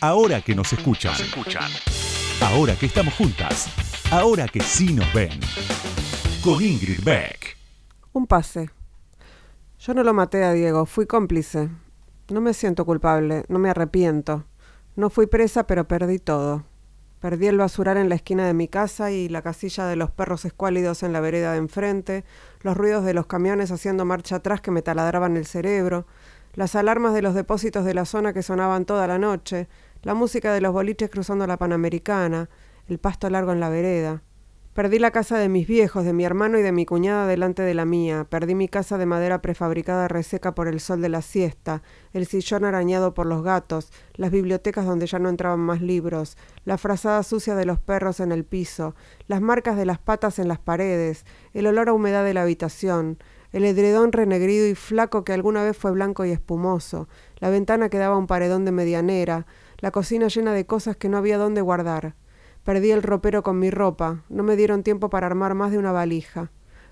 Ahora que nos escuchan. Ahora que estamos juntas. Ahora que sí nos ven. Con Ingrid Beck. Un pase. Yo no lo maté a Diego, fui cómplice. No me siento culpable, no me arrepiento. No fui presa, pero perdí todo. Perdí el basural en la esquina de mi casa y la casilla de los perros escuálidos en la vereda de enfrente, los ruidos de los camiones haciendo marcha atrás que me taladraban el cerebro, las alarmas de los depósitos de la zona que sonaban toda la noche, la música de los boliches cruzando la Panamericana, el pasto largo en la vereda. Perdí la casa de mis viejos, de mi hermano y de mi cuñada delante de la mía. Perdí mi casa de madera prefabricada reseca por el sol de la siesta, el sillón arañado por los gatos, las bibliotecas donde ya no entraban más libros, la frazada sucia de los perros en el piso, las marcas de las patas en las paredes, el olor a humedad de la habitación, el edredón renegrido y flaco que alguna vez fue blanco y espumoso, la ventana que daba un paredón de medianera, la cocina llena de cosas que no había dónde guardar. Perdí el ropero con mi ropa, no me dieron tiempo para armar más de una valija.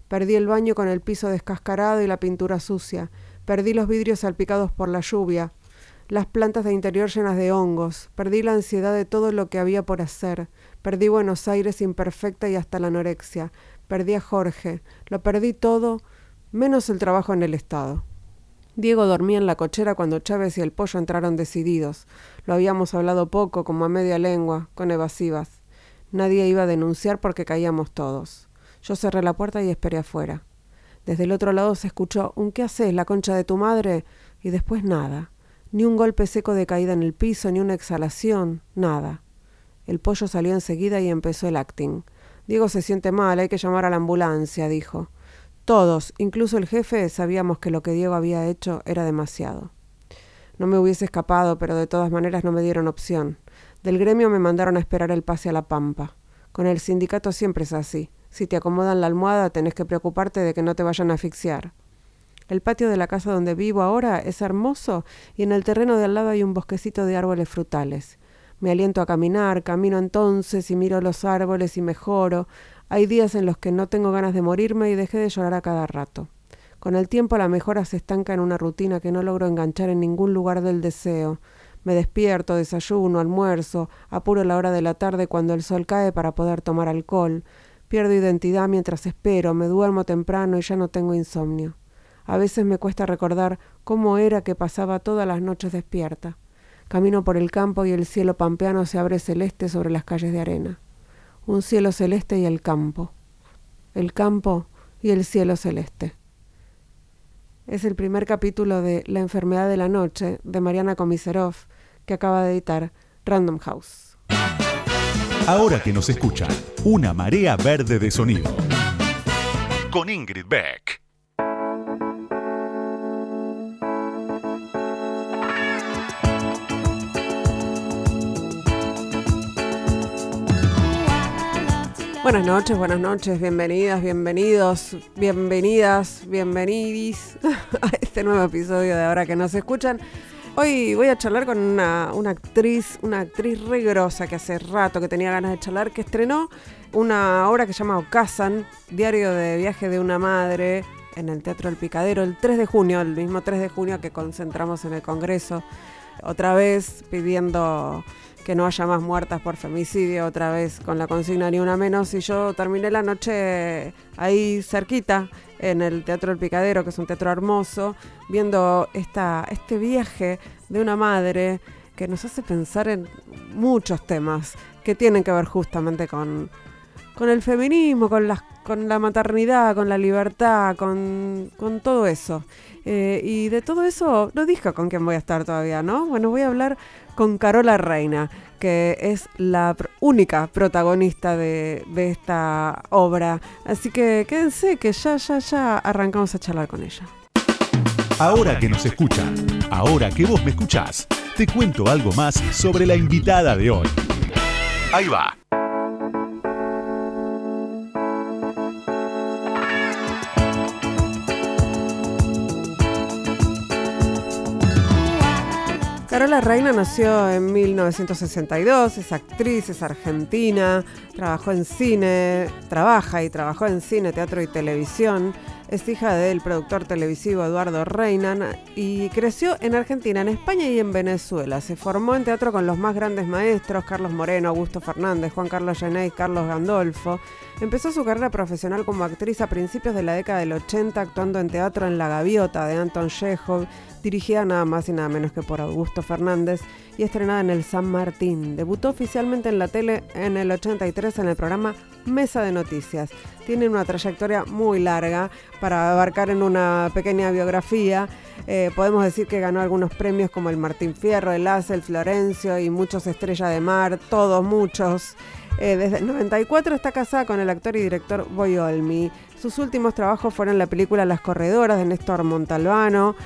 Perdí el baño con el piso descascarado y la pintura sucia. Perdí los vidrios salpicados por la lluvia, las plantas de interior llenas de hongos. Perdí la ansiedad de todo lo que había por hacer. Perdí Buenos Aires imperfecta y hasta la anorexia. Perdí a Jorge. Lo perdí todo, menos el trabajo en el Estado. Diego dormía en la cochera cuando Chávez y el pollo entraron decididos. Lo habíamos hablado poco, como a media lengua, con evasivas. Nadie iba a denunciar porque caíamos todos. Yo cerré la puerta y esperé afuera. Desde el otro lado se escuchó un ¿qué haces, la concha de tu madre? y después nada. Ni un golpe seco de caída en el piso, ni una exhalación, nada. El pollo salió enseguida y empezó el acting. Diego se siente mal, hay que llamar a la ambulancia, dijo. Todos, incluso el jefe, sabíamos que lo que Diego había hecho era demasiado. No me hubiese escapado, pero de todas maneras no me dieron opción. Del gremio me mandaron a esperar el pase a la pampa. Con el sindicato siempre es así. Si te acomodan la almohada, tenés que preocuparte de que no te vayan a asfixiar. El patio de la casa donde vivo ahora es hermoso y en el terreno de al lado hay un bosquecito de árboles frutales. Me aliento a caminar, camino entonces y miro los árboles y mejoro. Hay días en los que no tengo ganas de morirme y dejé de llorar a cada rato. Con el tiempo la mejora se estanca en una rutina que no logro enganchar en ningún lugar del deseo. Me despierto, desayuno, almuerzo, apuro la hora de la tarde cuando el sol cae para poder tomar alcohol. Pierdo identidad mientras espero, me duermo temprano y ya no tengo insomnio. A veces me cuesta recordar cómo era que pasaba todas las noches despierta. Camino por el campo y el cielo pampeano se abre celeste sobre las calles de arena. Un cielo celeste y el campo. El campo y el cielo celeste. Es el primer capítulo de La enfermedad de la noche de Mariana Komisarov, que acaba de editar Random House. Ahora que nos escuchan, una marea verde de sonido. Con Ingrid Beck. Buenas noches, buenas noches, bienvenidas, bienvenidos, bienvenidas, bienvenidis a este nuevo episodio de Ahora que nos escuchan. Hoy voy a charlar con una, actriz, una actriz re grosa que hace rato que tenía ganas de charlar, que estrenó una obra que se llama Ocasan, Diario de Viaje de una Madre, en el Teatro del Picadero, el 3 de junio, el mismo 3 de junio que concentramos en el Congreso. Otra vez pidiendo que no haya más muertas por femicidio, otra vez con la consigna ni una menos. Y yo terminé la noche ahí cerquita, en el Teatro del Picadero, que es un teatro hermoso, viendo esta, este viaje de una madre que nos hace pensar en muchos temas que tienen que ver justamente con, con el feminismo, con, las, con la maternidad, con la libertad, con, con todo eso. Eh, y de todo eso no dije con quién voy a estar todavía, ¿no? Bueno, voy a hablar con Carola Reina, que es la única protagonista de, de esta obra. Así que quédense que ya, ya, ya arrancamos a charlar con ella. Ahora que nos escuchan, ahora que vos me escuchás, te cuento algo más sobre la invitada de hoy. Ahí va. Carola Reina nació en 1962, es actriz, es argentina, trabajó en cine, trabaja y trabajó en cine, teatro y televisión. Es hija del productor televisivo Eduardo Reinan y creció en Argentina, en España y en Venezuela. Se formó en teatro con los más grandes maestros, Carlos Moreno, Augusto Fernández, Juan Carlos Gené y Carlos Gandolfo. Empezó su carrera profesional como actriz a principios de la década del 80, actuando en teatro en La Gaviota de Anton Chekhov, dirigida nada más y nada menos que por Augusto Fernández y estrenada en el San Martín. Debutó oficialmente en la tele en el 83 en el programa Mesa de Noticias. Tiene una trayectoria muy larga para abarcar en una pequeña biografía. Eh, podemos decir que ganó algunos premios como el Martín Fierro, el As, el Florencio y muchos Estrella de Mar, todos muchos. Eh, desde el 94 está casada con el actor y director Boy Olmi. Sus últimos trabajos fueron la película Las Corredoras de Néstor Montalbano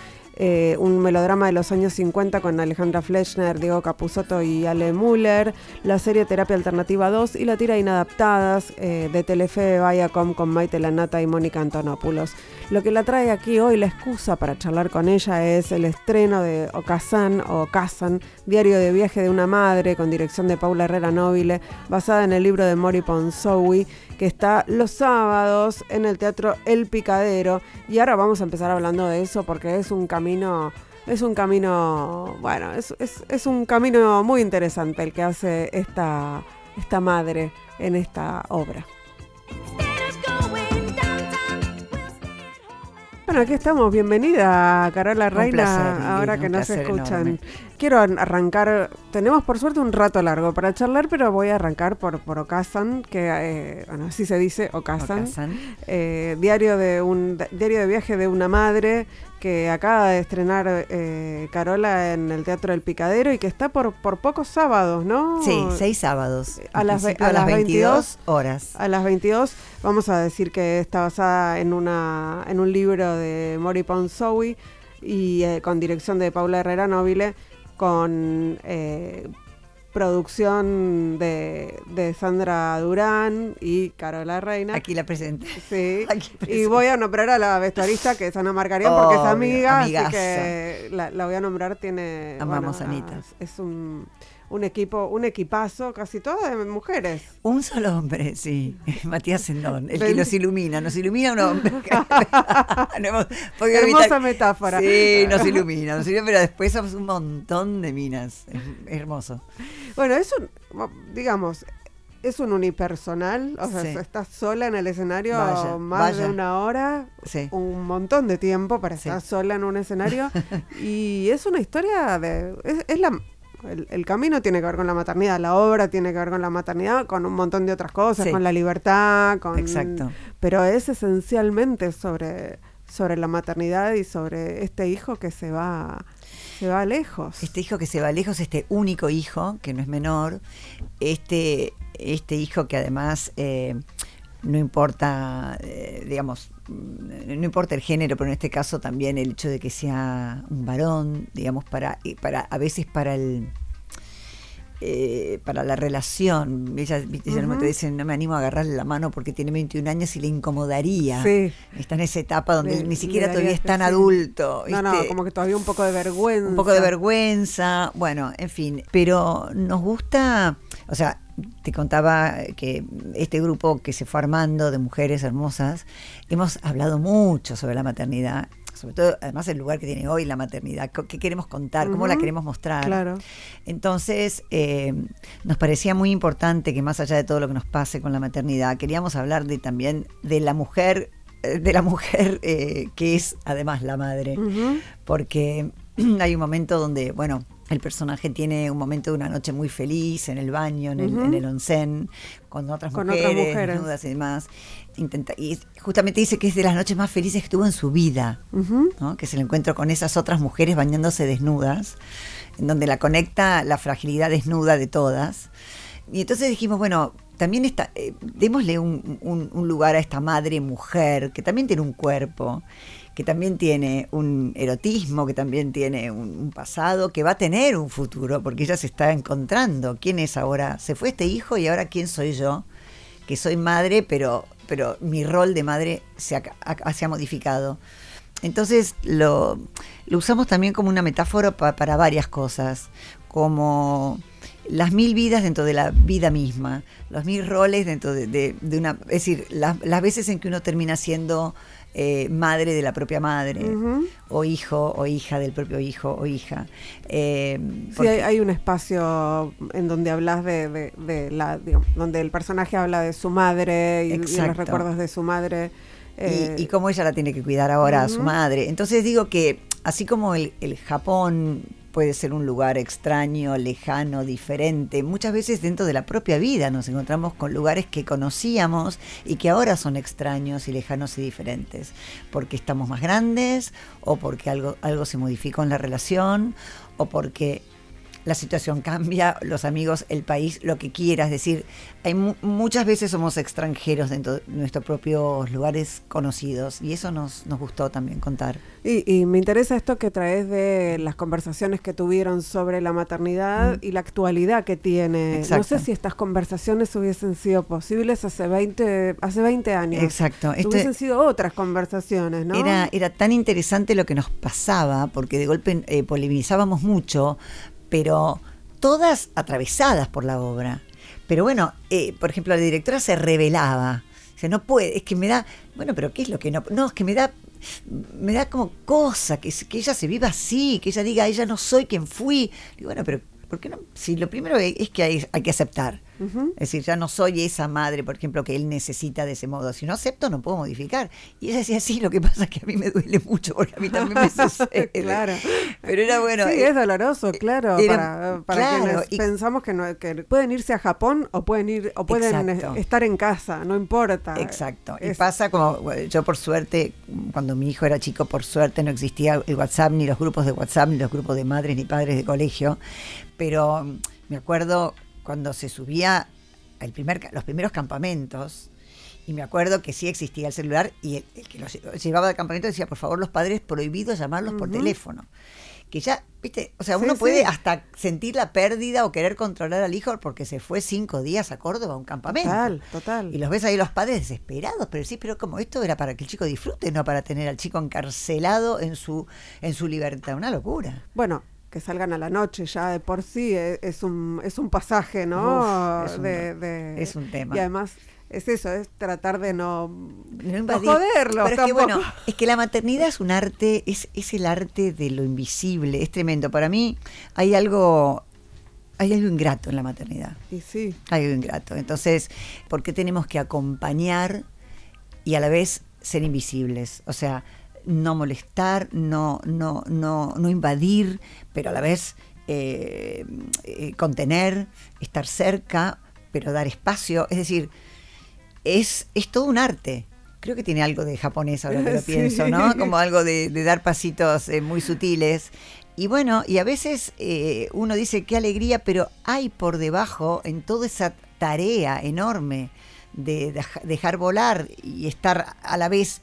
eh, un melodrama de los años 50 con Alejandra Fleischner, Diego Capusotto y Ale Müller, la serie Terapia Alternativa 2 y la tira Inadaptadas eh, de Telefe Viacom con Maite Lanata y Mónica Antonopoulos. Lo que la trae aquí hoy, la excusa para charlar con ella es el estreno de Ocazán o Kazan, diario de viaje de una madre con dirección de Paula Herrera Nobile, basada en el libro de Mori Ponsowi que está los sábados en el Teatro El Picadero. Y ahora vamos a empezar hablando de eso porque es un camino, es un camino, bueno, es, es, un camino muy interesante el que hace esta, esta madre en esta obra. Bueno, aquí estamos. Bienvenida, Carola Reina, ahora que nos escuchan. Quiero arrancar, tenemos por suerte un rato largo para charlar, pero voy a arrancar por, por Okazan, que, eh, bueno, así se dice, Okazan. Eh, diario, de un, diario de viaje de una madre que acaba de estrenar eh, Carola en el Teatro del Picadero y que está por, por pocos sábados, ¿no? Sí, seis sábados. A las, a, las 22, horas. A las 22 vamos a decir que está basada en, una, en un libro de Mori Ponsowi y eh, con dirección de Paula Herrera Nobile, con eh, producción de, Sandra Durán y Carola Reina. Aquí la presente. Sí. Y voy a nombrar a la vestuarista que es Ana Margarita porque es amiga, así que la, voy a nombrar. Tiene. Amamos Anita. Es un un equipo, un equipazo, casi todo de mujeres. Un solo hombre, sí. Matías Sendón, el que nos ilumina, nos ilumina un hombre. Hermosa metáfora. Sí, nos ilumina, nos ilumina, pero después somos un montón de minas. Es hermoso. Bueno, es un, digamos, es un unipersonal, o sea, estás sola en el escenario más de una hora, un montón de tiempo para estar sola en un escenario, y es una historia de, es la el, camino tiene que ver con la maternidad, la obra tiene que ver con la maternidad, con un montón de otras cosas, con la libertad, con Exacto. Pero es esencialmente sobre, sobre la maternidad y sobre este hijo que se va se va lejos. Este hijo que se va lejos, este único hijo, que no es menor, este, este hijo que además eh, no importa, eh, digamos, no importa el género, pero en este caso también el hecho de que sea un varón, digamos, para, para a veces para el eh, para la relación. Ella, no te dicen, no me animo a agarrarle la mano porque tiene 21 años y le incomodaría. Está en esa etapa donde ni siquiera todavía es tan adulto. No, no, como que todavía un poco de vergüenza. Un poco de vergüenza, bueno, en fin. Pero nos gusta, o sea, te contaba que este grupo que se fue armando de mujeres hermosas, hemos hablado mucho sobre la maternidad, sobre todo además el lugar que tiene hoy la maternidad, qué queremos contar, cómo la queremos mostrar. Claro. Entonces, eh, nos parecía muy importante que más allá de todo lo que nos pase con la maternidad, queríamos hablar de también de la mujer eh, de la mujer eh, que es además la madre, porque hay un momento donde, bueno, el personaje tiene un momento de una noche muy feliz en el baño, en, el, onsen, con otras mujeres, otras y demás. Intenta, y justamente dice que es de las noches más felices que tuvo en su vida, que es el encuentro con esas otras mujeres bañándose desnudas, en donde la conecta la fragilidad desnuda de todas. Y entonces dijimos, bueno, también está, eh, démosle un lugar a esta madre mujer, que también tiene un cuerpo que también tiene un erotismo, que también tiene un, pasado, que va a tener un futuro, porque ella se está encontrando. ¿Quién es ahora? Se fue este hijo y ahora quién soy yo? Que soy madre, pero, pero mi rol de madre se ha, modificado. Entonces lo, usamos también como una metáfora para varias cosas, como las mil vidas dentro de la vida misma, los mil roles dentro de, una... Es decir, las veces en que uno termina siendo eh, madre de la propia madre, o hijo o hija del propio hijo o hija. Eh, sí, hay, un espacio en donde hablas de, la, donde el personaje habla de su madre y, los recuerdos de su madre. y, eh, cómo ella la tiene que cuidar ahora a su madre. Entonces digo que así como el, el Japón puede ser un lugar extraño, lejano, diferente. Muchas veces dentro de la propia vida nos encontramos con lugares que conocíamos y que ahora son extraños y lejanos y diferentes, porque estamos más grandes o porque algo, algo se modificó en la relación o porque la situación cambia, los amigos, el país, lo que quieras. Es decir, hay muchas veces somos extranjeros dentro de nuestros propios lugares conocidos y eso nos, nos gustó también contar. Y, me interesa esto que traes de las conversaciones que tuvieron sobre la maternidad y la actualidad que tiene. No sé si estas conversaciones hubiesen sido posibles hace 20, hace 20 años. Exacto. hubiesen sido otras conversaciones, ¿no? Era, era tan interesante lo que nos pasaba porque de golpe eh, polemizábamos mucho pero todas atravesadas por la obra. Pero bueno, eh, por ejemplo, la directora se revelaba. O sea, no puede, es que me da, bueno, pero ¿qué es lo que no? No, es que me da, me da como cosa, que, que ella se viva así, que ella diga, ella no soy quien fui. Y bueno, pero ¿por qué no? Si lo primero es que hay, hay que aceptar. Es decir, ya no soy esa madre, por ejemplo, que él necesita de ese modo. Si no acepto, no puedo modificar. Y ella decía, sí, lo que pasa es que a mí me duele mucho, porque a mí también me sucede. claro. Pero era bueno. Sí, es doloroso, claro. para, para pensamos que, no, que pueden irse a Japón o pueden ir o pueden estar en casa, no importa. Exacto. Y pasa como, yo por suerte, cuando mi hijo era chico, por suerte no existía el WhatsApp, ni los grupos de WhatsApp, ni los grupos de madres ni padres de colegio. Pero me acuerdo cuando se subía el primer, los primeros campamentos, y me acuerdo que sí existía el celular y el, que los llevaba al campamento decía, por favor, los padres prohibidos llamarlos por teléfono. Que ya, viste, o sea, uno puede hasta sentir la pérdida o querer controlar al hijo porque se fue cinco días a Córdoba a un campamento. Total, total. Y los ves ahí los padres desesperados, pero sí, pero como esto era para que el chico disfrute, no para tener al chico encarcelado en su, en su libertad. Una locura. Bueno, que salgan a la noche ya de por sí e, es, un, es un pasaje, ¿no? es, un, de, es, un, tema. Y además es eso, es tratar de no, no, joderlo. Pero es que, bueno, es que la maternidad es un arte, es, es el arte de lo invisible, es tremendo. Para mí hay algo hay algo ingrato en la maternidad. Y sí. Hay algo ingrato. Entonces, ¿por qué tenemos que acompañar y a la vez ser invisibles? O sea, no molestar, no, no, no, no invadir, pero a la vez eh, eh, contener, estar cerca, pero dar espacio. Es decir, es, es todo un arte. Creo que tiene algo de japonés ahora que lo pienso, ¿no? Como algo de, dar pasitos eh, muy sutiles. Y bueno, y a veces uno dice qué alegría, pero hay por debajo en toda esa tarea enorme de dejar volar y estar a la vez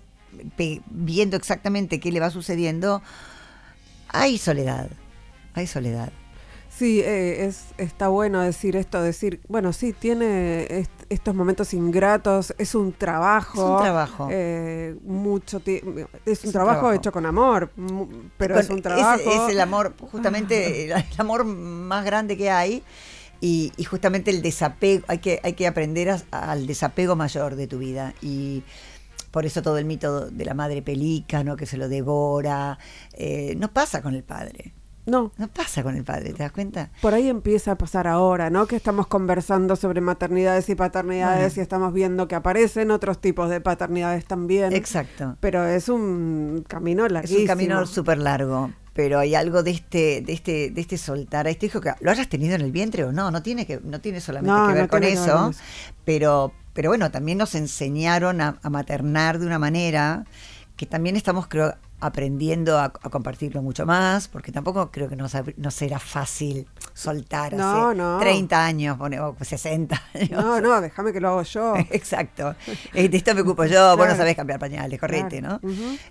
viendo exactamente qué le va sucediendo, hay soledad, hay soledad. Sí, eh, es, está bueno decir esto, decir, bueno, sí, tiene estos momentos ingratos, es un trabajo. Es un trabajo. Eh, mucho es, un, trabajo, hecho con amor, pero es un trabajo. Es, el amor, justamente el, amor más grande que hay. Y, justamente el desapego, hay que, hay que aprender al desapego mayor de tu vida. Y por eso todo el mito de la madre pelícano que se lo devora, eh, no pasa con el padre. No. No pasa con el padre, ¿te das cuenta? Por ahí empieza a pasar ahora, ¿no? Que estamos conversando sobre maternidades y paternidades y estamos viendo que aparecen otros tipos de paternidades también. Exacto. Pero es un camino larguísimo. Es un camino súper largo. Pero hay algo de este, de este, de este soltar a este hijo que lo hayas tenido en el vientre o no, no tiene que, no tiene solamente que ver con eso, pero, pero bueno, también nos enseñaron a, maternar de una manera que también estamos, creo, aprendiendo a, compartirlo mucho más, porque tampoco creo que nos, será fácil soltar no, hace no. 30 años, o 60 años. No, no, déjame que lo hago yo. Exacto. Eh, de esto me ocupo yo, vos no sabés cambiar pañales, correte, ¿no?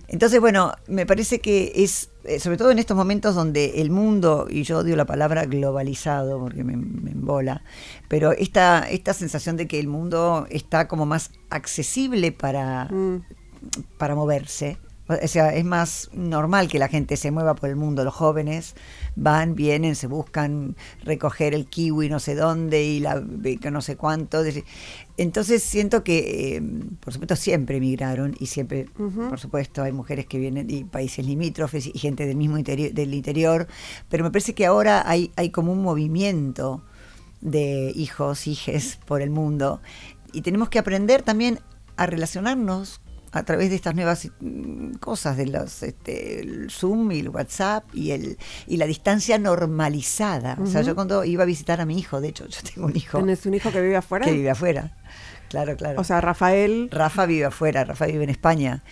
Entonces, bueno, me parece que es, eh, sobre todo en estos momentos donde el mundo, y yo odio la palabra globalizado porque me, me embola, pero esta, esta sensación de que el mundo está como más accesible para, mm. para moverse, O sea, es más normal que la gente se mueva por el mundo. Los jóvenes van, vienen, se buscan recoger el kiwi no sé dónde y la que no sé cuánto. Entonces siento que, eh, por supuesto, siempre emigraron y siempre, por supuesto, hay mujeres que vienen de países limítrofes y gente del mismo interior, del interior, pero me parece que ahora hay, hay como un movimiento de hijos, hijes por el mundo y tenemos que aprender también a relacionarnos a través de estas nuevas mm, cosas de los este, el Zoom y el WhatsApp y el y la distancia normalizada. O sea, yo cuando iba a visitar a mi hijo, de hecho, yo tengo un hijo. ¿Tienes un hijo que vive afuera? Que vive afuera. Claro, claro. O sea, Rafael. Rafa vive afuera, Rafa vive en España.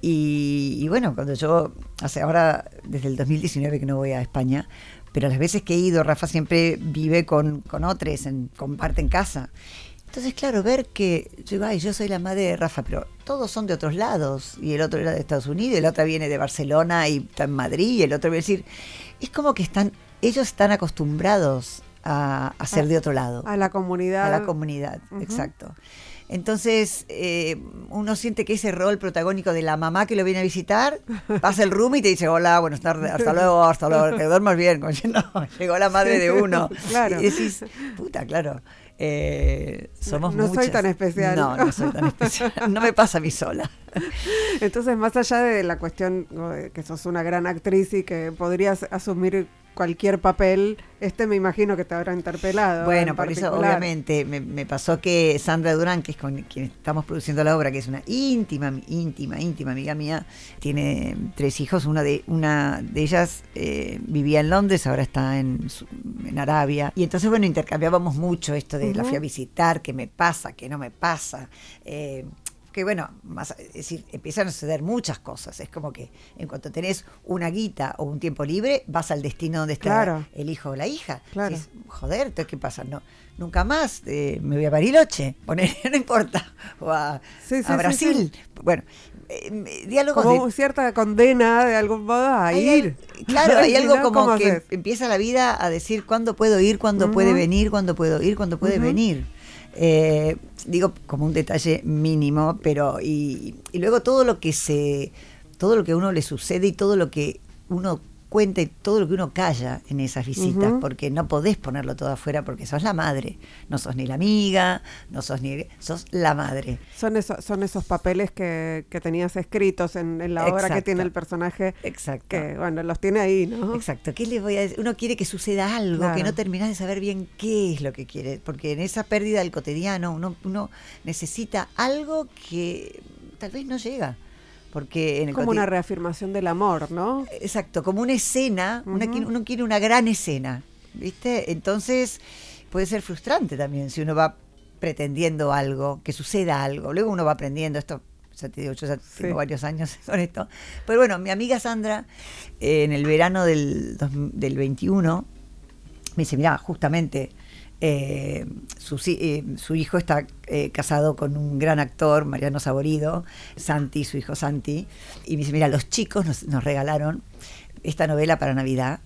Y, bueno, cuando yo, hace ahora, desde el 2019 que no voy a España, pero las veces que he ido, Rafa siempre vive con, con otros, en, comparten casa. Entonces, claro, ver que yo, ay, yo soy la madre de Rafa, pero todos son de otros lados, y el otro era de Estados Unidos, y el otro viene de Barcelona y está en Madrid, y el otro viene decir, es como que están, ellos están acostumbrados a, ser de otro lado. A la comunidad. A la comunidad, exacto. Entonces, eh, uno siente que ese rol protagónico de la mamá que lo viene a visitar, pasa el room y te dice, hola, buenas tardes, hasta luego, hasta luego, que duermas bien. Como no, llegó la madre de uno. Claro. Y decís, puta, claro. Eh, somos no, soy tan especial. No, no soy tan especial. No me pasa a mí sola. Entonces, más allá de la cuestión que sos una gran actriz y que podrías asumir cualquier papel, este me imagino que te habrá interpelado. Bueno, por eso obviamente me, pasó que Sandra Durán, que es con quien estamos produciendo la obra, que es una íntima, íntima, íntima amiga mía, tiene tres hijos, una de, una de ellas eh, vivía en Londres, ahora está en, en, Arabia, y entonces bueno, intercambiábamos mucho esto de la fui a visitar, qué me pasa, qué no me pasa. Eh, que bueno, más, es decir, empiezan a suceder muchas cosas. Es como que en cuanto tenés una guita o un tiempo libre, vas al destino donde está el hijo o la hija. Claro. Joder, entonces ¿qué pasa? No, nunca más eh, me voy a Bariloche, poner, no importa, o a, Brasil. bueno, eh, diálogo como cierta condena de algún modo a ir. claro, hay algo como que empieza la vida a decir cuándo puedo ir, cuándo puede venir, cuándo puedo ir, cuándo puede venir. Eh, digo como un detalle mínimo, pero y, y, luego todo lo que se, todo lo que a uno le sucede y todo lo que uno cuenta y todo lo que uno calla en esas visitas, porque no podés ponerlo todo afuera porque sos la madre, no sos ni la amiga, no sos ni, sos la madre. Son esos, son esos papeles que, que tenías escritos en, la obra que tiene el personaje. Exacto. Que, bueno, los tiene ahí, ¿no? Exacto. ¿Qué les voy a decir? Uno quiere que suceda algo, que no terminás de saber bien qué es lo que quiere, porque en esa pérdida del cotidiano uno, uno necesita algo que tal vez no llega. Porque en como una reafirmación del amor, ¿no? Exacto, como una escena, uno quiere una gran escena, ¿viste? Entonces puede ser frustrante también si uno va pretendiendo algo, que suceda algo. Luego uno va aprendiendo esto. Ya te digo, yo ya tengo varios años con esto. Pero bueno, mi amiga Sandra, en el verano del, del 21, me dice, mira, justamente eh, su, eh, su, hijo está eh, casado con un gran actor, Mariano Saborido, Santi, su hijo Santi, y me dice, mira, los chicos nos, regalaron esta novela para Navidad,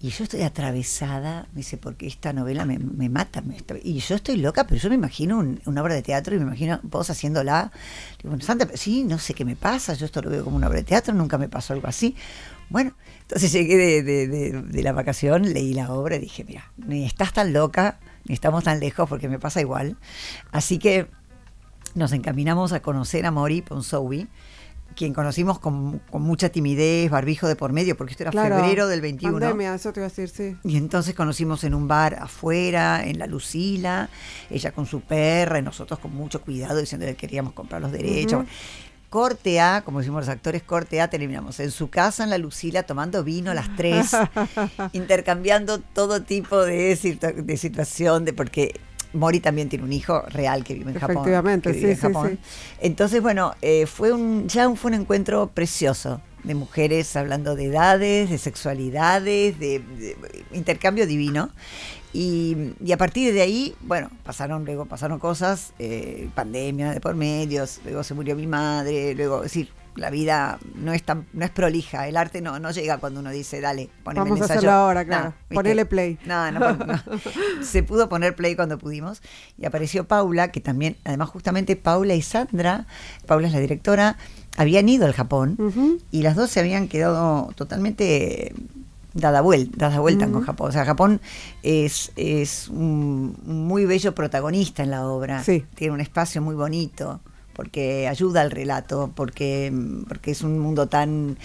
y yo estoy atravesada, me dice, porque esta novela me, mata. y yo estoy loca, pero yo me imagino una obra de teatro y me imagino vos haciéndola. Digo, bueno, Santa, sí, no sé qué me pasa, yo esto lo veo como una obra de teatro, nunca me pasó algo así. Bueno, entonces llegué de, la vacación, leí la obra y dije, mira, ni estás tan loca, ni estamos tan lejos porque me pasa igual. Así que nos encaminamos a conocer a Mori Ponsowi, quien conocimos con, mucha timidez, barbijo de por medio, porque esto era febrero del 21. Pandemia, eso te iba a decir, sí. Y entonces conocimos en un bar afuera, en la Lucila, ella con su perra y nosotros con mucho cuidado diciendo que queríamos comprar los derechos corte A, como decimos los actores, corte A, terminamos en su casa en la Lucila tomando vino las tres, intercambiando todo tipo de, de situación, de porque Mori también tiene un hijo real que vive en Japón. Efectivamente, sí, sí, Entonces, bueno, eh, fue un, ya fue un encuentro precioso de mujeres hablando de edades, de sexualidades, de intercambio divino. Y, a partir de ahí, bueno, pasaron luego pasaron cosas, eh, pandemia de por medios, luego se murió mi madre, luego, es decir, la vida no es tan, no es prolija, el arte no, no llega cuando uno dice, dale, poneme Vamos el a ensayo. hacerlo ahora, claro. No. Ponele play. No, no, no. Se pudo poner play cuando pudimos. Y apareció Paula, que también, además justamente Paula y Sandra, Paula es la directora, habían ido al Japón y las dos se habían quedado totalmente dada vuelta, dadas vueltas con Japón. O sea, Japón es, es un muy bello protagonista en la obra. Sí. Tiene un espacio muy bonito porque ayuda al relato, porque, porque es un mundo tan,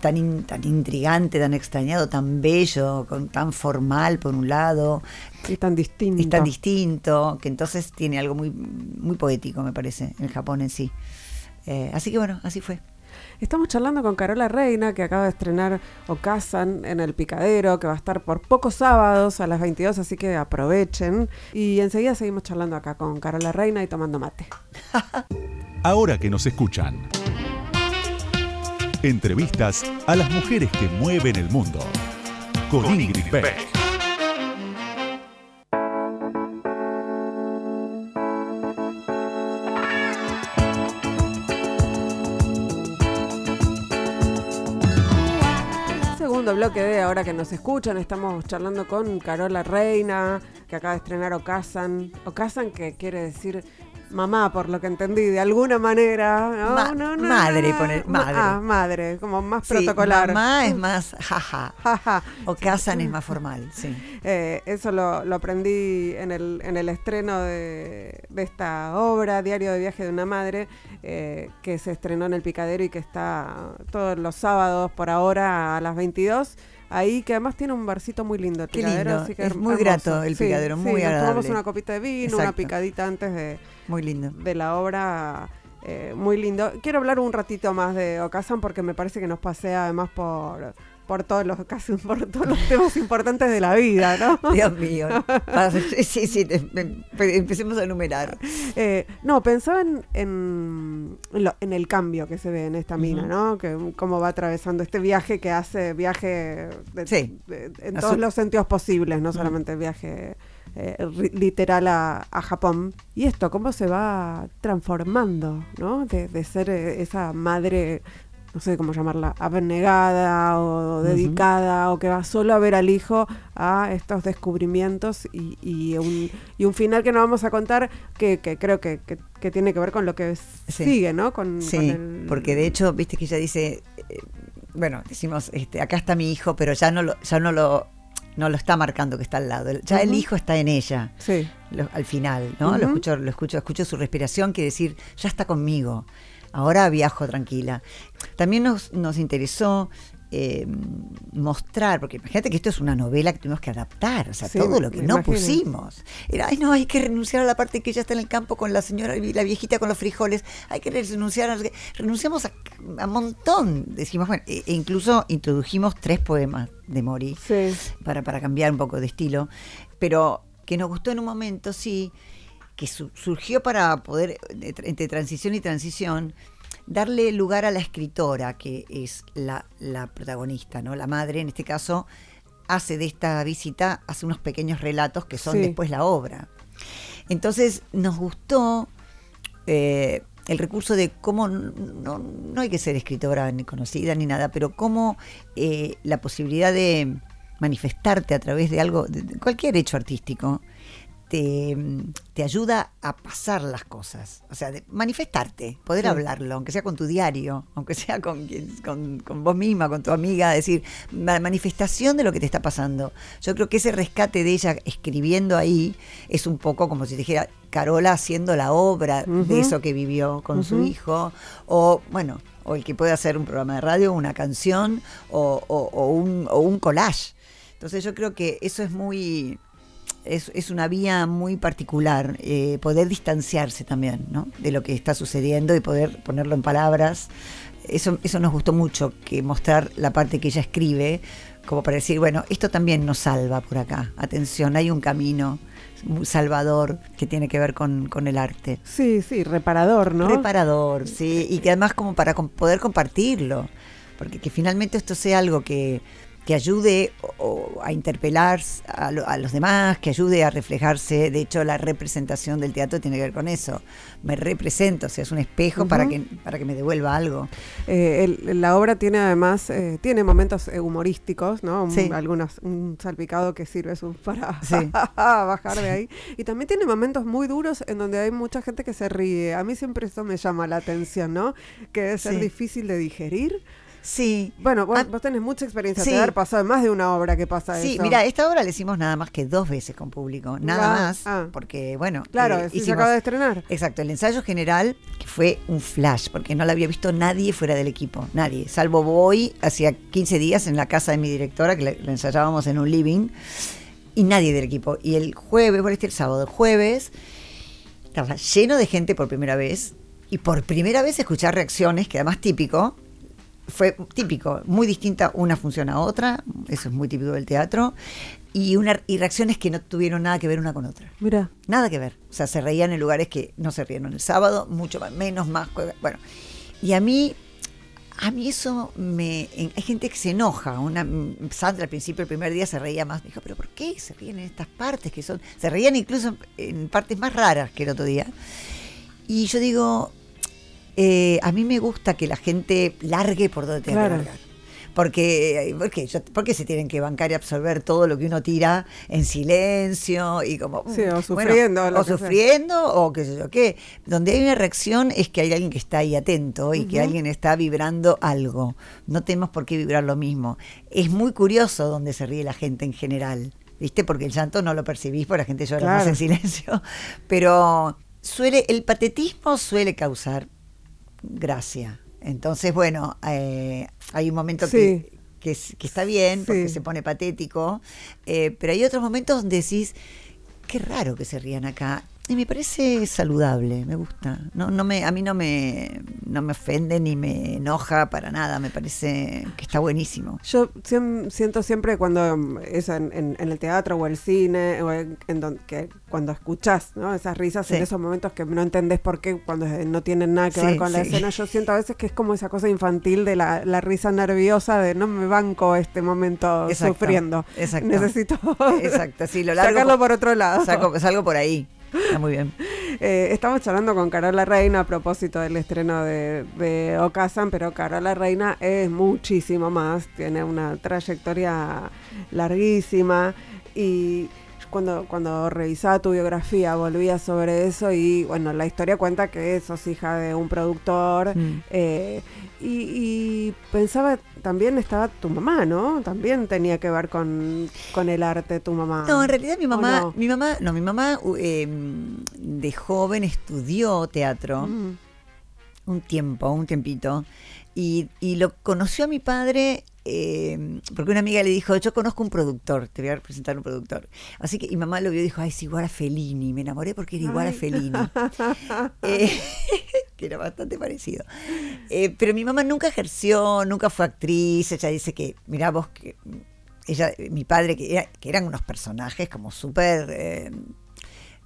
tan, in- tan intrigante, tan extrañado, tan bello, con, tan formal por un lado, Y tan distinto. es tan distinto, que entonces tiene algo muy, muy poético, me parece, el Japón en sí. Eh, así que bueno, así fue. Estamos charlando con Carola Reina, que acaba de estrenar Ocasan en el Picadero, que va a estar por pocos sábados a las 22, así que aprovechen. Y enseguida seguimos charlando acá con Carola Reina y tomando mate. Ahora que nos escuchan. Entrevistas a las mujeres que mueven el mundo. Con Ingrid Beck. Bloque de ahora que nos escuchan, estamos charlando con Carola Reina, que acaba de estrenar Ocasan. Ocasan que quiere decir mamá, por lo que entendí, de alguna manera. ¿no? Ma- madre, poner- Ma- madre. Ah, madre, como más Sí, protocolar. mamá es más jaja. Jaja. O Kazan es más formal, sí. Eh, eso lo, lo aprendí en el, en el estreno de, de esta obra, Diario de Viaje de una Madre, eh, que se estrenó en el Picadero y que está todos los sábados por ahora a las 22. Ahí que además tiene un barcito muy lindo el Qué picadero. lindo, así que es muy hermoso. grato el Picadero, muy Nos tomamos agradable. una copita de vino, una picadita antes de, Muy lindo. de la obra. eh, muy lindo. Quiero hablar un ratito más de Ocasan porque me parece que nos pasea además por, por todos los casi por todos los temas importantes de la vida, ¿no? Dios mío. Ah, Sí, sí, te- em- empecemos a enumerar. Eh, no, pensaba en, en, el cambio que se ve en esta mina. ¿no? Que mm, cómo va atravesando este viaje que hace viaje de- Sí. de- en Azul. todos los sentidos posibles, no solamente el viaje eh, literal a, a Japón. Y esto, cómo se va transformando, ¿no? De, de ser eh, esa madre no sé cómo llamarla, abnegada o dedicada o que va solo a ver al hijo a estos descubrimientos y, y un, y un final que no vamos a contar que, que creo que, que- que tiene que ver con lo que Sí. sigue, ¿no? Con, Sí, con el- porque de hecho, viste que ella dice, eh, bueno, decimos, este, acá está mi hijo, pero ya no lo, ya no lo, no lo está marcando que está al lado. Ya el hijo está en ella. Sí, lo- al final, ¿no? Lo escucho, lo escucho, escucho su respiración, quiere decir, ya está conmigo. Ahora viajo tranquila. También nos, nos interesó eh, mostrar, porque imagínate que esto es una novela que tuvimos que adaptar, o sea, Sí, todo lo que no imagino. pusimos. Era, ay no, hay que renunciar a la parte que ella está en el campo con la señora, la viejita con los frijoles, hay que renunciar, a renunciamos a un montón. Decimos, bueno, e, e incluso introdujimos tres poemas de Mori sí. para, para cambiar un poco de estilo, pero que nos gustó en un momento, sí, que su- surgió para poder, de- entre transición y transición, darle lugar a la escritora, que es la, la protagonista, ¿no? La madre, en este caso, hace de esta visita, hace unos pequeños relatos que son Sí. después la obra. Entonces, nos gustó eh, el recurso de cómo, no, no hay que ser escritora ni conocida ni nada, pero cómo eh, la posibilidad de manifestarte a través de algo, de cualquier hecho artístico, te, te ayuda a pasar las cosas, o sea, de manifestarte, poder Sí. hablarlo, aunque sea con tu diario, aunque sea con, quien- con, con vos misma, con tu amiga, decir, la manifestación de lo que te está pasando. Yo creo que ese rescate de ella escribiendo ahí es un poco como si te dijera Carola haciendo la obra de eso que vivió con su hijo, o bueno, o el que puede hacer un programa de radio, una canción, o, o- o un, o un collage. Entonces yo creo que eso es muy, es, es una vía muy particular, eh, poder distanciarse también ¿no? de lo que está sucediendo y poder ponerlo en palabras. Eso, eso nos gustó mucho, que mostrar la parte que ella escribe, como para decir, bueno, esto también nos salva por acá. Atención, hay un camino salvador que tiene que ver con, con el arte. Sí, sí, reparador, ¿no? Reparador, sí, y que además como para poder compartirlo, porque que finalmente esto sea algo que que ayude a interpelar a, los demás, que ayude a reflejarse. De hecho, la representación del teatro tiene que ver con eso. Me represento, o sea, es un espejo para, que, para que me devuelva algo. Eh, la obra tiene además, eh, tiene momentos eh, humorísticos, ¿no? Un, algunos, un salpicado que sirve para bajar de ahí. Y también tiene momentos muy duros en donde hay mucha gente que se ríe. A mí siempre eso me llama la atención, ¿no? Que es ser difícil de digerir. Sí. Bueno, vos, ah, tenés mucha experiencia de haber pasado más de una obra que pasa sí, eso. Sí, mira, esta obra la hicimos nada más que dos veces con público, nada más, ah. porque bueno. Claro, eh, se acaba de estrenar. Exacto, el ensayo general que fue un flash, porque no la había visto nadie fuera del equipo, nadie, salvo voy hacía 15 días en la casa de mi directora, que la, ensayábamos en un living, y nadie del equipo. Y el jueves, por este el sábado, el jueves, estaba lleno de gente por primera vez, y por primera vez escuchar reacciones, que además típico, fue típico, muy distinta una función a otra, eso es muy típico del teatro, y, una, y reacciones que no tuvieron nada que ver una con otra. Mira. Nada que ver. O sea, se reían en lugares que no se rieron el sábado, mucho más, menos, más. Bueno, y a mí, a mí eso me. Hay gente que se enoja. Una, Sandra al principio, el primer día, se reía más. Me dijo, ¿pero por qué se ríen en estas partes que son.? Se reían incluso en partes más raras que el otro día. Y yo digo, eh, a mí me gusta que la gente largue por donde tenga que largar. Porque, porque, porque se tienen que bancar y absorber todo lo que uno tira en silencio y como sí, o sufriendo o sufriendo o qué sé yo qué donde hay una reacción es que hay alguien que está ahí atento y que alguien está vibrando algo. No tenemos por qué vibrar lo mismo. Es muy curioso donde se ríe la gente en general viste porque el llanto no lo percibís porque la gente llora más en silencio. Pero suele el patetismo suele causar gracia. Entonces, bueno, eh, hay un momento que, que, está bien, porque se pone patético, eh, pero hay otros momentos donde decís, qué raro que se rían acá. Y me parece saludable, me gusta. No, no me, a mí no me, no me ofende ni me enoja para nada, me parece que está buenísimo. Yo siento siempre cuando es en, el teatro o el cine, o en, donde, cuando escuchás ¿no? esas risas en esos momentos que no entendés por qué, cuando no tienen nada que ver con la escena, yo siento a veces que es como esa cosa infantil de la, risa nerviosa de no me banco este momento sufriendo. Exacto. Necesito exacto, sí, lo sacarlo por otro lado. salgo por ahí. Está muy bien. Eh, estamos charlando con Carola Reina a propósito del estreno de, de Ocasan, pero Carola Reina es muchísimo más, tiene una trayectoria larguísima y cuando, cuando revisaba tu biografía volvía sobre eso y bueno, la historia cuenta que sos hija de un productor mm. eh, y, pensaba también estaba tu mamá, ¿no? También tenía que ver con, el arte tu mamá. No, en realidad mi mamá, mi mamá, no, mi mamá em, de joven estudió teatro mm. un tiempo, un tiempito y, y lo conoció a mi padre eh, porque una amiga le dijo, yo conozco un productor, te voy a presentar un productor. Así que mi mamá lo vio y dijo, ay, es igual a Fellini. Me enamoré porque era igual a Fellini. Eh, que era bastante parecido. Eh, pero mi mamá nunca ejerció, nunca fue actriz. Ella dice que, mira vos, que ella, mi padre, que, que eran unos personajes como súper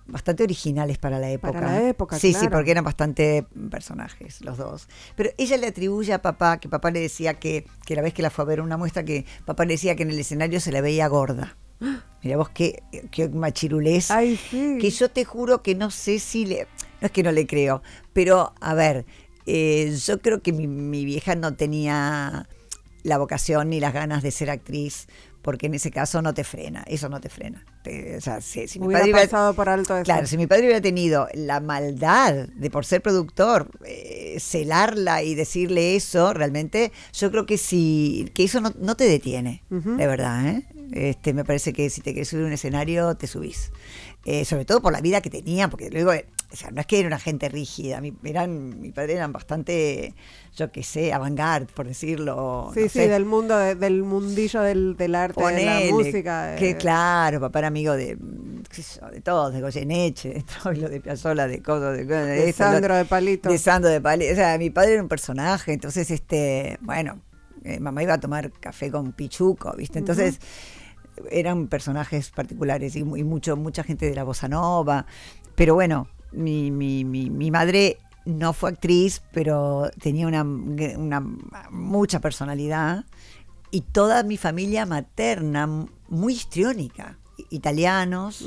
bastante originales para la época. Para la época, Sí, sí, porque eran bastante personajes los dos. Pero ella le atribuye a papá, que papá le decía que, que la vez que la fue a ver una muestra, que papá le decía que en el escenario se la veía gorda. Mira vos qué, qué machirulés. Ay, sí. Que yo te juro que no sé si le... No es que no le creo, pero a ver, eh, yo creo que mi, mi vieja no tenía la vocación ni las ganas de ser actriz porque en ese caso no te frena, eso no te frena. O sea, si, mi padre hubiera pasado por alto eso. Claro, si mi padre hubiera tenido la maldad de por ser productor eh, celarla y decirle eso, realmente yo creo que si que eso no, no te detiene, de verdad, ¿eh? Este, me parece que si te quieres subir a un escenario, te subís. Eh, sobre todo por la vida que tenía, porque luego, o sea, no es que era una gente rígida, mi, eran, mi padre eran bastante, yo qué sé, avant por decirlo. Sí, sí, del mundo, del mundillo del, del arte, de la música. Que claro, papá era amigo de, de todos, de Goyeneche, de Troilo, de Piazzolla, de cosas, de, de, Sandro de Palito. De Sandro de Palito. O sea, mi padre era un personaje, entonces, este, bueno, eh, mamá iba a tomar café con Pichuco, ¿viste? Entonces eran personajes particulares y, mucho, mucha gente de la bossa nova. Pero bueno, mi, mi, mi, madre no fue actriz, pero tenía una, una mucha personalidad y toda mi familia materna muy histriónica italianos,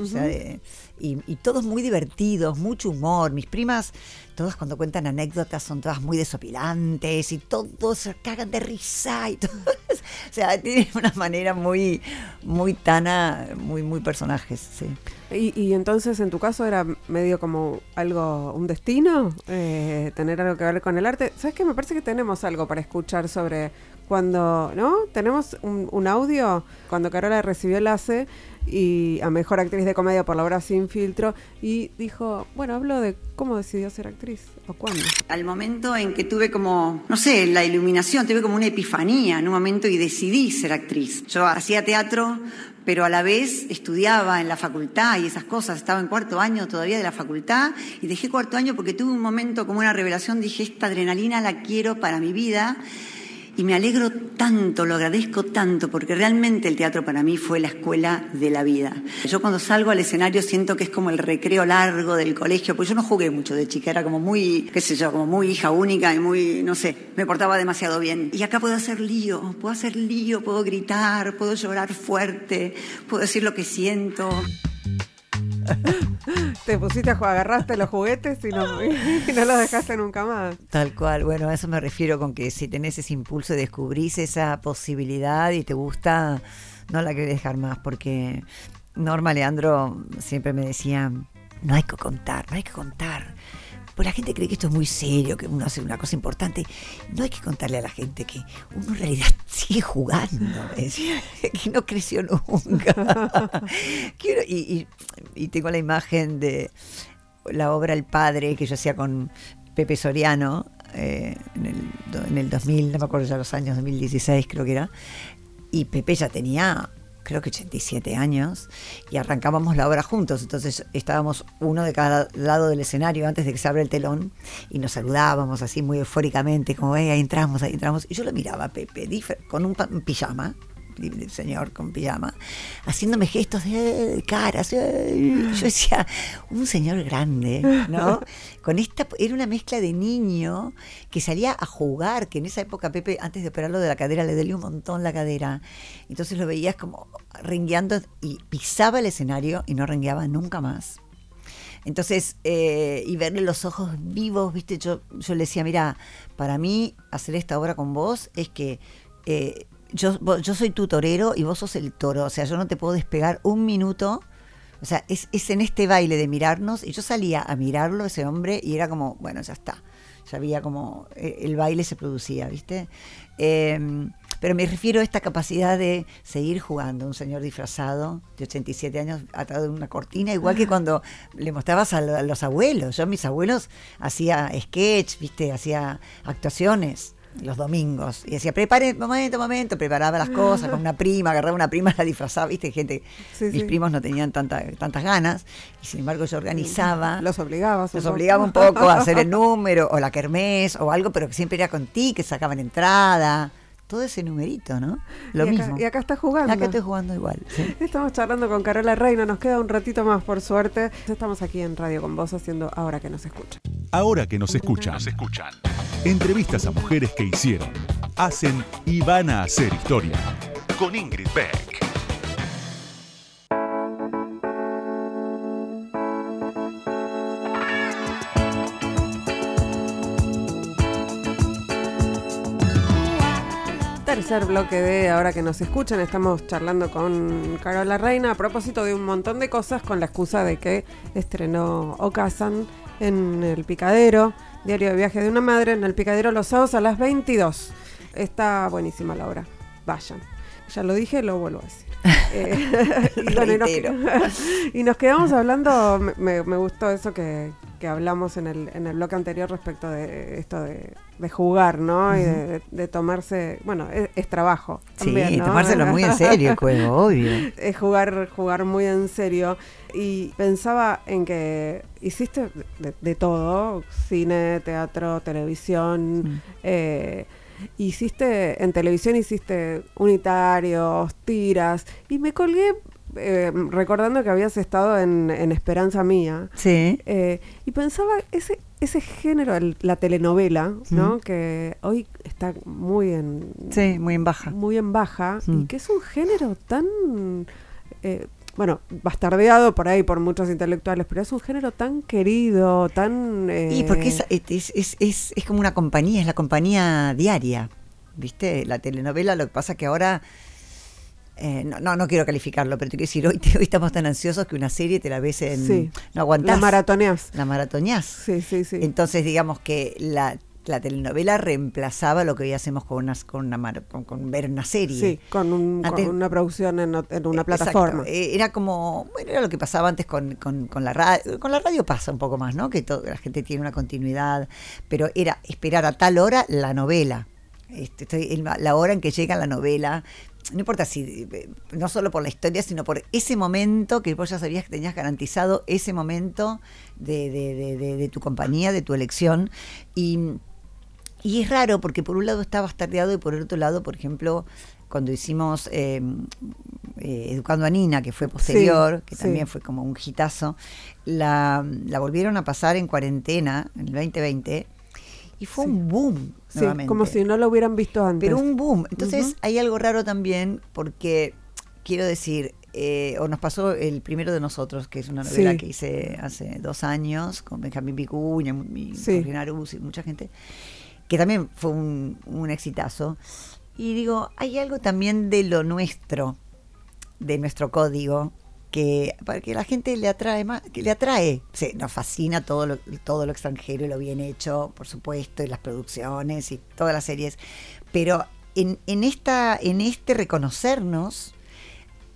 y, todos muy divertidos, mucho humor. Mis primas, todas cuando cuentan anécdotas son todas muy desopilantes y todos se cagan de risa y todo. o sea, tienen una manera muy, muy tana, muy, muy personajes, sí. Y, entonces en tu caso era medio como algo, un destino, eh, tener algo que ver con el arte. ¿Sabes qué? Me parece que tenemos algo para escuchar sobre cuando, ¿no? Tenemos un, un audio cuando Carola recibió el ACE y a Mejor Actriz de Comedia por la obra Sin Filtro y dijo, bueno, hablo de cómo decidió ser actriz o cuándo. Al momento en que tuve como, no sé, la iluminación, tuve como una epifanía en un momento y decidí ser actriz. Yo hacía teatro, pero a la vez estudiaba en la facultad y esas cosas, estaba en cuarto año todavía de la facultad y dejé cuarto año porque tuve un momento como una revelación, dije, esta adrenalina la quiero para mi vida y me alegro tanto, lo agradezco tanto, porque realmente el teatro para mí fue la escuela de la vida. Yo cuando salgo al escenario siento que es como el recreo largo del colegio, porque yo no jugué mucho de chica, era como muy, qué sé yo, como muy hija única y muy, no sé, me portaba demasiado bien. Y acá puedo hacer lío, puedo hacer lío, puedo gritar, puedo llorar fuerte, puedo decir lo que siento. Te pusiste agarraste los juguetes y no, no los dejaste nunca más. Tal cual, bueno, a eso me refiero con que si tenés ese impulso y descubrís esa posibilidad y te gusta, no la querés dejar más, porque Norma Leandro siempre me decía, no hay que contar, no hay que contar pues la gente cree que esto es muy serio, que uno hace una cosa importante. No hay que contarle a la gente que uno en realidad sigue jugando, que no creció nunca. y, tengo la imagen de la obra El Padre que yo hacía con Pepe Soriano eh, en, el, en el 2000, no me acuerdo ya los años, 2016 creo que era. Y Pepe ya tenía creo que 87 años, y arrancábamos la obra juntos. Entonces estábamos uno de cada lado del escenario antes de que se abra el telón y nos saludábamos así muy eufóricamente, como, ahí entramos, ahí entramos. Y yo lo miraba Pepe con un pijama, señor con pijama, haciéndome gestos de caras. Yo decía, un señor grande, ¿no? Con esta, era una mezcla de niño que salía a jugar, que en esa época Pepe, antes de operarlo de la cadera, le dolía un montón la cadera. Entonces lo veías como rengueando y pisaba el escenario y no rengueaba nunca más. Entonces, eh, y verle los ojos vivos, viste, yo, yo le decía, mira, para mí hacer esta obra con vos es que eh, yo, yo soy tu torero y vos sos el toro, o sea, yo no te puedo despegar un minuto. O sea, es, es en este baile de mirarnos y yo salía a mirarlo, ese hombre, y era como, bueno, ya está. Ya había como, eh, el baile se producía, ¿viste? Em, pero me refiero a esta capacidad de seguir jugando. Un señor disfrazado de 87 años atado en una cortina, igual que cuando le mostrabas a, los abuelos. Yo, mis abuelos, hacía sketch, ¿viste? Hacía actuaciones los domingos. Y decía, prepare, momento, momento, preparaba las cosas con una prima, agarraba una prima, la disfrazaba, viste, gente, mis primos no tenían tanta, tantas ganas, y sin embargo yo organizaba. Los obligaba. Los obligaba un poco a hacer el número, o la kermés, o algo, pero que siempre era con ti, que sacaban entrada todo ese numerito, ¿no? Lo mismo. y acá está jugando. Acá estoy jugando igual. Estamos charlando con Carola Reina, nos queda un ratito más, por suerte. Estamos aquí en Radio con vos haciendo Ahora que nos escuchan. Ahora que nos escuchan. Nos escuchan. Entrevistas a mujeres que hicieron, hacen y van a hacer historia. Con Ingrid Beck. Tercer bloque de Ahora que nos escuchan, estamos charlando con Carola Reina a propósito de un montón de cosas con la excusa de que estrenó Ocasan en el Picadero, Diario de Viaje de una Madre, en el Picadero los sábados a las 22. Está buenísima la obra, vayan. Ya lo dije, lo vuelvo a decir. Eh, y, nos, quedamos hablando, me, gustó eso que, hablamos en el, en el bloque anterior respecto de esto de, jugar, ¿no? Y de, tomarse, bueno, es, trabajo. sí, tomárselo muy en serio el juego, obvio. Es jugar, jugar muy en serio. Y pensaba en que hiciste de, todo, cine, teatro, televisión, eh, hiciste, en televisión hiciste unitarios, tiras, y me colgué eh, recordando que habías estado en, en Esperanza Mía. Sí. eh, y pensaba ese, ese género, el- la telenovela, ¿no? Que hoy está muy en, Sí, muy en baja. muy en baja y Mm. que es un género tan, eh, bueno, bastardeado por ahí por muchos intelectuales, pero es un género tan querido, tan... Y porque es, eh, es, es, es, es como una compañía, es la compañía diaria. ¿Viste? La telenovela, lo que pasa que ahora. Eh, no, no, no quiero calificarlo, pero te quiero decir, hoy, te- hoy estamos tan ansiosos que una serie te la ves en. Sí. No aguantás. La maratoneás. La maratoneás. Sí, sí, sí. Entonces, digamos que la, la telenovela reemplazaba lo que hoy hacemos con, unas, con, una, con, con ver una serie. Sí, con, un- con una producción en, una Eh, plataforma. exacto. Eh, Era como, bueno, era lo que pasaba antes con, con, con la radio. Con la radio pasa un poco más, ¿no? Que todo, la gente tiene una continuidad, pero era esperar a tal hora la novela. Este, estoy- el- la hora en que llega la novela, no importa si, eh, no solo por la historia, sino por ese momento que vos ya sabías que tenías garantizado ese momento de, de- de- de- de tu compañía, de tu elección. Y, y es raro porque por un lado está bastardeado y por el otro lado, por ejemplo, cuando hicimos eh, eh, Educando a Nina, que fue posterior, Sí, que sí. también fue como un hitazo, la, la volvieron a pasar en cuarentena en el 2020 y fue Sí. un boom. Sí, nuevamente. como si no lo hubieran visto antes. Pero un boom. Entonces hay algo raro también porque, quiero decir, eh, o nos pasó el primero de nosotros, que es una novela Sí. que hice hace dos años con Benjamín Vicuña y Arús y mucha gente, que también fue un, un exitazo. Y digo, hay algo también de lo nuestro, de nuestro código, que para que la gente le atrae más, que le atrae. Sí, nos fascina todo lo, todo lo extranjero y lo bien hecho, por supuesto, y las producciones y todas las series. Pero en, en esta, en este reconocernos,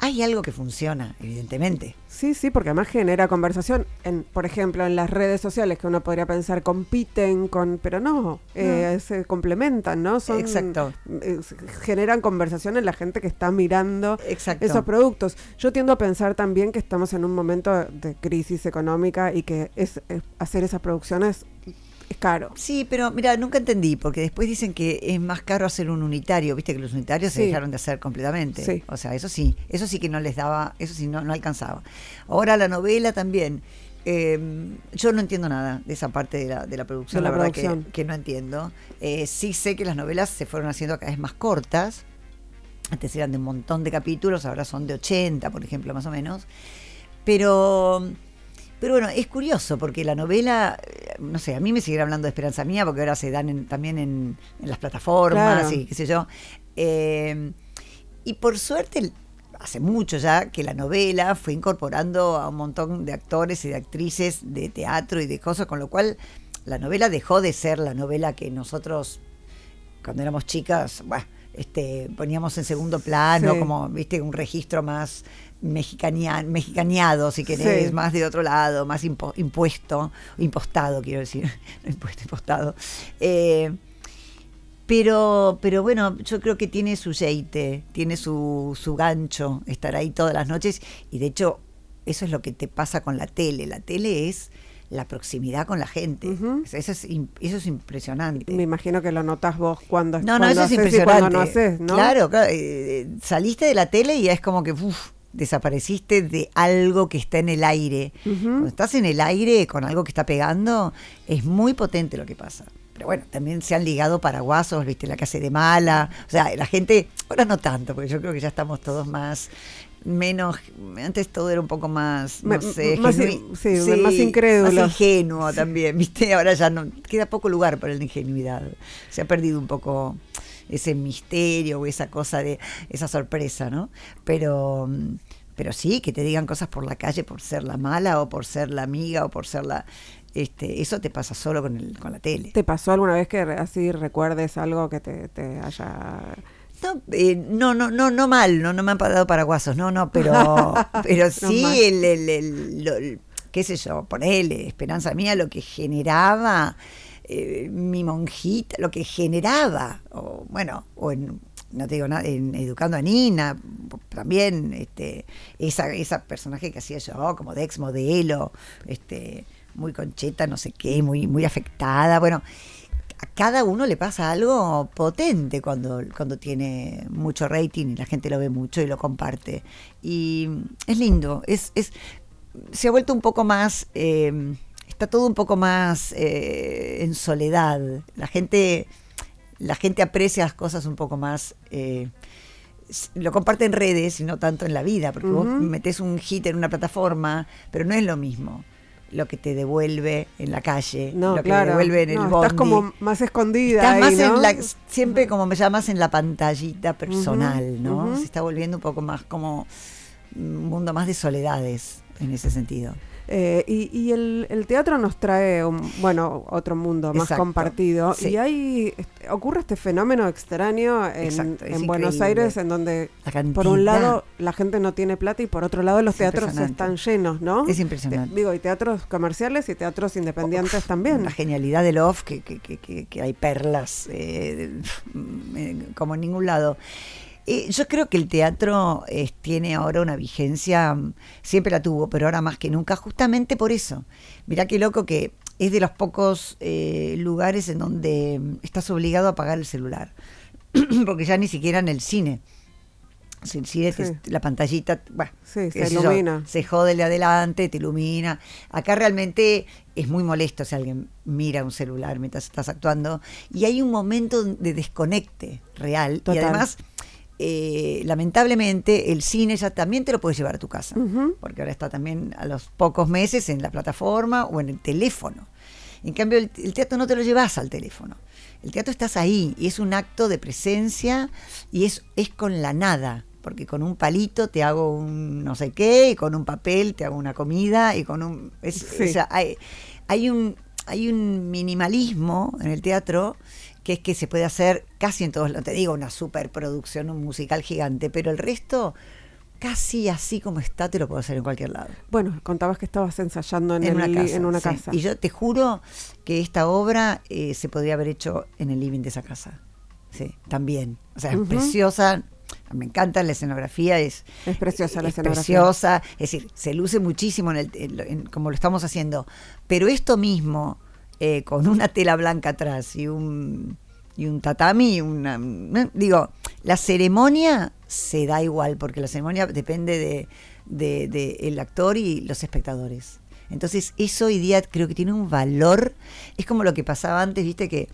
hay algo que funciona, evidentemente. Sí, sí, porque además genera conversación. En, por ejemplo, en las redes sociales que uno podría pensar compiten con, pero no, eh, se complementan, ¿no? Son, Exacto. eh, generan conversación en la gente que está mirando Exacto. esos productos. Yo tiendo a pensar también que estamos en un momento de crisis económica y que es, es- hacer esas producciones es caro. Sí, pero mira, nunca entendí, porque después dicen que es más caro hacer un unitario, viste que los unitarios se dejaron de hacer completamente. Sí. O sea, eso sí, eso sí que no les daba, eso sí no, no alcanzaba. Ahora la novela también. eh, yo no entiendo nada de esa parte de la, de la producción, De la la, verdad que-. Que, no entiendo. Eh, sí sé que las novelas se fueron haciendo cada vez más cortas. Antes eran de un montón de capítulos, ahora son de 80, por ejemplo, más o menos. Pero, pero bueno, es curioso porque la novela, eh, no sé, a mí me siguen hablando de Esperanza Mía porque ahora se dan en- también en, en las plataformas Claro. y qué sé yo. Eh, y por suerte, hace mucho ya que la novela fue incorporando a un montón de actores y de actrices de teatro y de cosas, con lo cual la novela dejó de ser la novela que nosotros cuando éramos chicas, bueno, este, poníamos en segundo plano, Sí. como, viste, un registro más mexicania, mexicaneado, si querés, Sí. más de otro lado, más impo- impuesto, impostado, quiero decir, no impuesto, impostado. Eh, pero, pero bueno, yo creo que tiene su yeite, tiene su, su gancho estar ahí todas las noches y de hecho eso es lo que te pasa con la tele. La tele es la proximidad con la gente. Eso, es, eso es impresionante. Me imagino que lo notás vos cuando, No, no, cuando eso es impresionante. cuando no haces, ¿no? Claro, claro. eh, saliste de la tele y es como que uf, desapareciste de algo que está en el aire. Cuando estás en el aire con algo que está pegando, es muy potente lo que pasa. Pero bueno, también se han ligado paraguasos, viste, la que hace de mala. O sea, la gente, ahora no tanto, porque yo creo que ya estamos todos más, menos, antes todo era un poco más, no sé, más sí, más incrédulo. Más ingenuo también, viste, ahora ya no, queda poco lugar para la ingenuidad. Se ha perdido un poco ese misterio o esa cosa de, esa sorpresa, ¿no? Pero... mm, pero sí, que te digan cosas por la calle por ser la mala o por ser la amiga o por ser la... Este, eso te pasa solo con, el, con la tele. ¿Te pasó alguna vez que así recuerdes algo que te, te haya... No, eh, no, no, no, no mal, no, no me han dado paraguasos, no, no, pero, pero sí el, el, el- el- qué sé yo, ponele, esperanza mía, lo que generaba eh, mi monjita, lo que generaba, o bueno, o en, no te digo nada, en Educando a Nina, también, este, esa, esa personaje que hacía yo, como de ex modelo, este, muy concheta, no sé qué, muy, muy afectada, bueno, a cada uno le pasa algo potente cuando, cuando tiene mucho rating y la gente lo ve mucho y lo comparte. Y es lindo, es, es se ha vuelto un poco más, eh, está todo un poco más eh, en soledad. La gente, la gente aprecia las cosas un poco más. Eh, lo comparte en redes y no tanto en la vida, porque vos metes un hit en una plataforma, pero no es lo mismo lo que te devuelve en la calle, no, lo que claro. te devuelve en el bondi. Estás como más escondida. Estás ahí, más ¿no? en la, siempre como me llamas en la pantallita personal, ¿no? Se está volviendo un poco más como un mundo más de soledades en ese sentido. Eh, y y el, el teatro nos trae, un, bueno, otro mundo más Exacto, compartido. sí. Y hay, este, ocurre este fenómeno extraño en, Exacto, es en Buenos. Aires, en donde por un lado la gente no tiene plata y por otro lado los Es teatros están llenos, ¿no? Es impresionante. Te- digo, y teatros comerciales y teatros independientes también. La genialidad del off, que, que, que, que- que hay perlas eh, eh, como en ningún lado. Eh, yo creo que el teatro eh, tiene ahora una vigencia, mm, siempre la tuvo, pero ahora más que nunca, justamente por eso. Mirá qué loco que es de los pocos eh, lugares en donde mm, estás obligado a apagar el celular, porque ya ni siquiera en el cine. Si el cine, te- Sí. la pantallita, bueno, Sí, qué se sé yo, ilumina. se jode de adelante, te ilumina. Acá realmente es muy molesto si alguien mira un celular mientras estás actuando. Y hay un momento de desconecte real. Total. Y además, eh, lamentablemente, el cine ya también te lo puedes llevar a tu casa. Porque ahora está también a los pocos meses en la plataforma o en el teléfono. En cambio, el, el teatro no te lo llevas al teléfono. El teatro estás ahí y es un acto de presencia y es, es con la nada. Porque con un palito te hago un no sé qué, y con un papel te hago una comida, y con un. es- Sí. o sea, hay, hay un, hay un minimalismo en el teatro que es que se puede hacer casi en todos, no te digo una superproducción, un musical gigante, pero el resto, casi así como está, te lo puedo hacer en cualquier lado. Bueno, contabas que estabas ensayando en, En el una casa. en una sí. casa. Y yo te juro que esta obra eh, se podría haber hecho en el living de esa casa. Sí, también. O sea, es preciosa. Me encanta la escenografía, es, Es preciosa la es escenografía. preciosa, es decir, se luce muchísimo en el, en- en- como lo estamos haciendo. Pero esto mismo, eh, con una tela blanca atrás y un, y un tatami, una, digo, la ceremonia se da igual, porque la ceremonia depende de, de- de el actor y los espectadores. Entonces, eso hoy día creo que tiene un valor. Es como lo que pasaba antes, viste que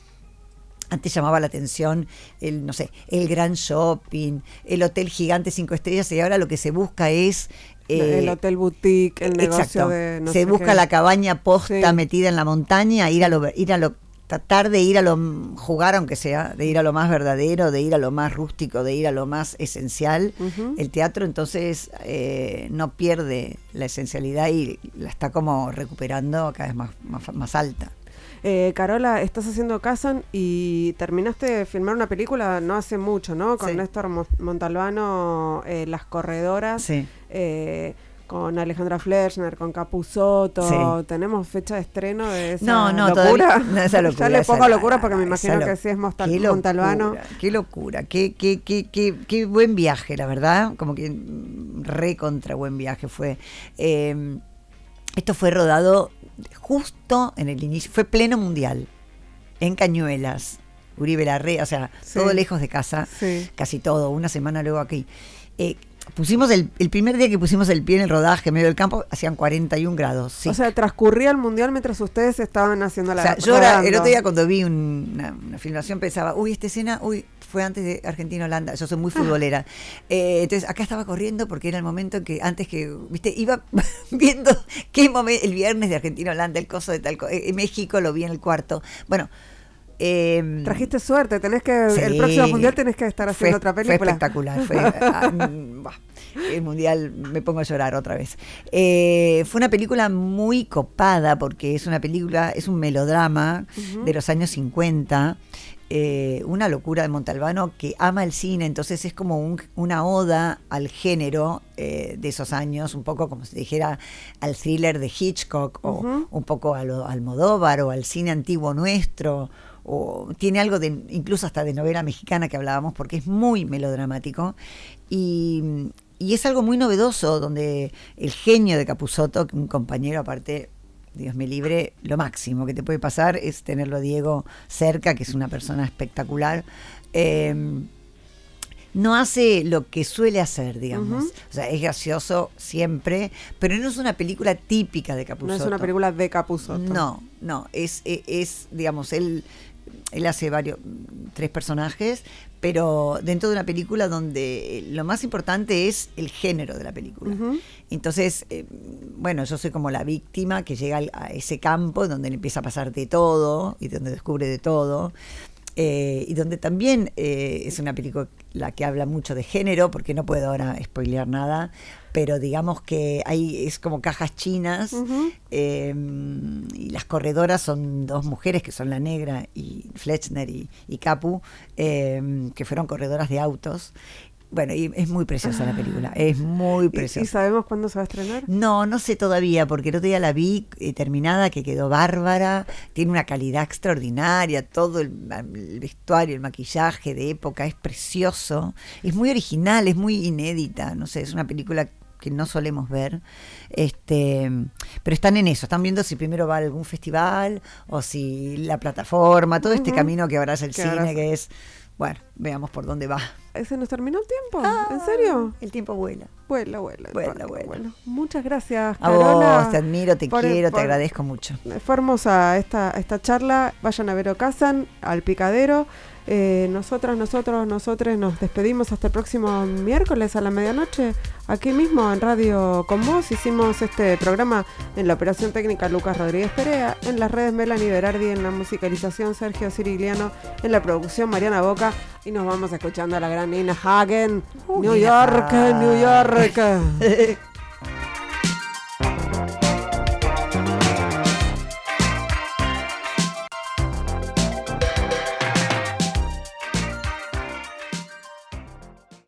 antes llamaba la atención el, no sé, el gran shopping, el hotel gigante cinco estrellas, y ahora lo que se busca es eh, el hotel boutique, el negocio exacto. de no se sé busca qué. la cabaña posta Sí. metida en la montaña, ir a lo, ir a lo, tratar de ir a lo, jugar aunque sea, de ir a lo más verdadero, de ir a lo más rústico, de ir a lo más esencial. El teatro entonces eh, no pierde la esencialidad y la está como recuperando cada vez más, más, más alta. Eh, Carola, estás haciendo Kazan y terminaste de filmar una película no hace mucho, ¿no? Con Sí. Néstor Mo- Montalbano, eh, Las Corredoras, Sí. eh, con Alejandra Flerschner, con Capuzotto. Sí. ¿Tenemos fecha de estreno de esa No, no, locura? no, esa locura, ya le pongo locura porque me imagino que sí es Mostal- qué Montalbano. locura, Qué locura, qué, qué, qué, qué, qué buen viaje, la verdad. Como que re contra buen viaje fue. Eh, esto fue rodado justo en el inicio, fue pleno mundial, en Cañuelas, Uribe Larrea, o sea, Sí. todo lejos de casa, Sí. casi todo, una semana luego aquí. Eh, pusimos el, el primer día que pusimos el pie en el rodaje, en medio del campo, hacían 41 grados. sí. O sea, transcurría el mundial mientras ustedes estaban haciendo la O sea, yo era- el otro día cuando vi un- una, una filmación pensaba, uy, esta escena, uy, fue antes de Argentina-Holanda, yo soy muy futbolera. Eh, entonces acá estaba corriendo porque era el momento en que antes que, viste, iba viendo qué momento, el viernes de Argentina-Holanda, el coso de tal, co- eh, México lo vi en el cuarto. Bueno. eh, Trajiste suerte, tenés que el próximo mundial tenés que estar haciendo fue, otra fue película. espectacular. Fue, ah, mm, el mundial me pongo a llorar otra vez. Eh, fue una película muy copada porque es una película, es un melodrama de los años 50. Eh, una locura de Montalbano que ama el cine, entonces es como un- una oda al género eh, de esos años, un poco como si dijera al thriller de Hitchcock o un poco al Modóvar o al cine antiguo nuestro o tiene algo de incluso hasta de novela mexicana que hablábamos porque es muy melodramático. Y, y es algo muy novedoso donde el genio de Capusotto, un compañero aparte Dios me libre, lo máximo que te puede pasar es tenerlo a Diego cerca, que es una persona espectacular. Em, no hace lo que suele hacer, digamos. O sea, es gracioso siempre, pero no es una película típica de Capuzotto. No es una película de Capuzotto. No, no, es, es, es, digamos, él, él hace varios, tres personajes, pero dentro de una película donde lo más importante es el género de la película. Entonces, eh, bueno, yo soy como la víctima que llega a ese campo donde le empieza a pasar de todo y donde descubre de todo. Eh, y donde también eh, es una película que habla mucho de género, porque no puedo ahora spoilear nada, pero digamos que hay, es como cajas chinas eh, y las corredoras son dos mujeres que son la negra y Fletchner y, y Capu, eh, que fueron corredoras de autos. Bueno, y es muy preciosa la película, es muy ¿Y, y preciosa. sabemos cuándo se va a estrenar? No, no sé todavía, porque el otro día la vi eh, terminada, que quedó bárbara, tiene una calidad extraordinaria, todo el, el vestuario, el maquillaje de época es precioso, es muy original, es muy inédita, no sé, es una película que no solemos ver, este, pero están en eso, están viendo si primero va a algún festival o si la plataforma, todo este camino que ahora es el cine, que es, bueno, veamos por dónde va. ¿Se nos terminó el tiempo? ¿En serio? El tiempo vuela. Vuela, vuela. Vuela, vuela. bueno. Muchas gracias, A Carola. vos, te admiro, te por- quiero, por- te agradezco mucho. Fue hermosa esta, esta charla. Vayan a ver Ocasan, al picadero. Eh, nosotras, nosotros, nosotres nos despedimos hasta el próximo miércoles a la medianoche. Aquí mismo en Radio Con Vos hicimos este programa en la operación técnica Lucas Rodríguez Perea, en las redes Melanie Berardi, en la musicalización Sergio Cirigliano, en la producción Mariana Boca y nos vamos escuchando a la gran Nina Hagen. Uh, New York. New York.